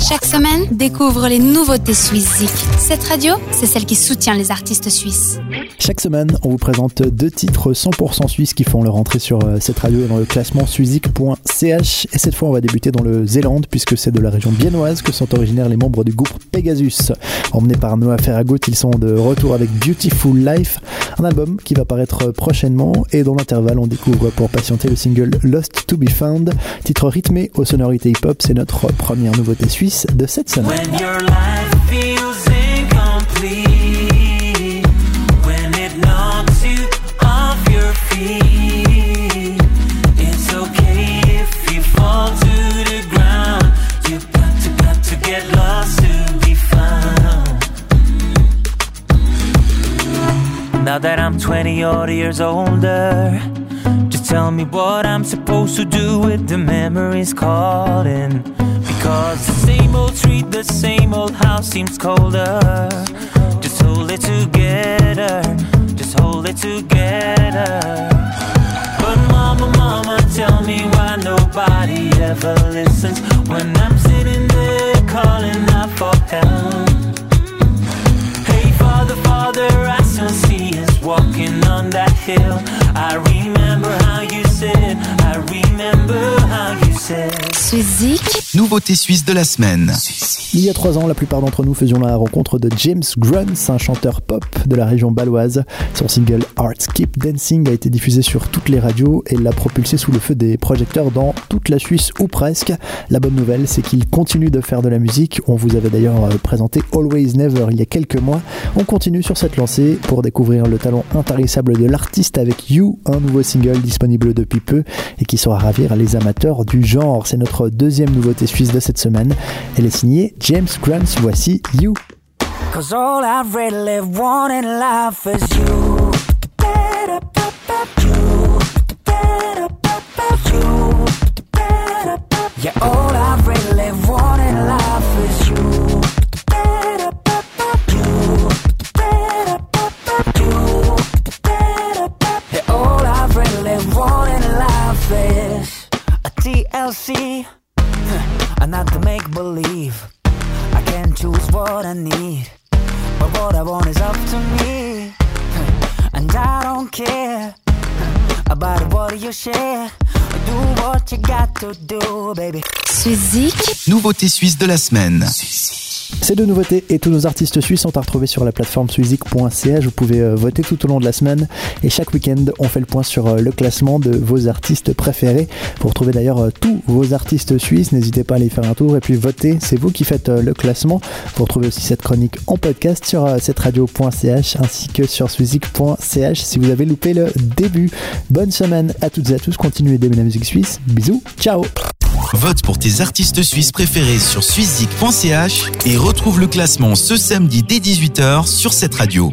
Chaque semaine, découvre les nouveautés suisses Cette radio, c'est celle qui soutient les artistes suisses. Chaque semaine, on vous présente deux titres 100% suisses qui font leur entrée sur euh, cette radio et dans le classement suizik.ch. Et cette fois, on va débuter dans le Zélande puisque c'est de la région biennoise que sont originaires les membres du groupe Pegasus. Emmenés par Noah Ferragut, ils sont de retour avec Beautiful Life, un album qui va paraître prochainement et dans l'intervalle, on découvre pour patienter le single Lost to be Found, titre rythmé aux sonorités hip-hop. C'est notre première nouveauté suisse de cette semaine. Now that I'm 20 odd years older, just tell me what I'm supposed to do with the memories calling. Because the same old street, the same old house seems colder. Just hold it together, just hold it together. But mama, mama, tell me why nobody ever listens when I'm walking on that hill. I remember how you said, I remember how you said. Suizik. Nouveauté suisse de la semaine. Il y a trois ans, la plupart d'entre nous faisions la rencontre de James Grunz, un chanteur pop de la région baloise. Son single Hearts Keep Dancing a été diffusé sur toutes les radios et l'a propulsé sous le feu des projecteurs dans toute la Suisse ou presque. La bonne nouvelle, c'est qu'il continue de faire de la musique. On vous avait d'ailleurs euh, présenté Always Never il y a quelques mois. On continue sur cette lancée pour découvrir le talent intarissable de l'artiste avec You, un nouveau single disponible depuis peu et qui saura ravir les amateurs du genre. C'est notre deuxième nouveauté suisse de cette semaine. Elle est signée James Grant, voici You. A TLC. And not to make believe. I can choose what I need. But what I want is up to me. And I don't care about what you share. Do what you got to do, baby. Suizik. Nouveauté suisse de la semaine. Ces deux nouveautés et tous nos artistes suisses sont à retrouver sur la plateforme suizik.ch. Vous pouvez euh, voter tout au long de la semaine et chaque week-end, on fait le point sur euh, le classement de vos artistes préférés. Vous retrouvez d'ailleurs euh, tous vos artistes suisses. N'hésitez pas à aller faire un tour et puis voter. C'est vous qui faites le classement. Vous retrouvez aussi cette chronique en podcast sur cette radio.ch ainsi que sur suizik.ch si vous avez loupé le début. Bonne semaine à toutes et à tous. Continuez d'aimer la musique suisse. Bisous. Ciao. Vote pour tes artistes suisses préférés sur suizik.ch et retrouve le classement ce samedi dès 18h sur cette radio.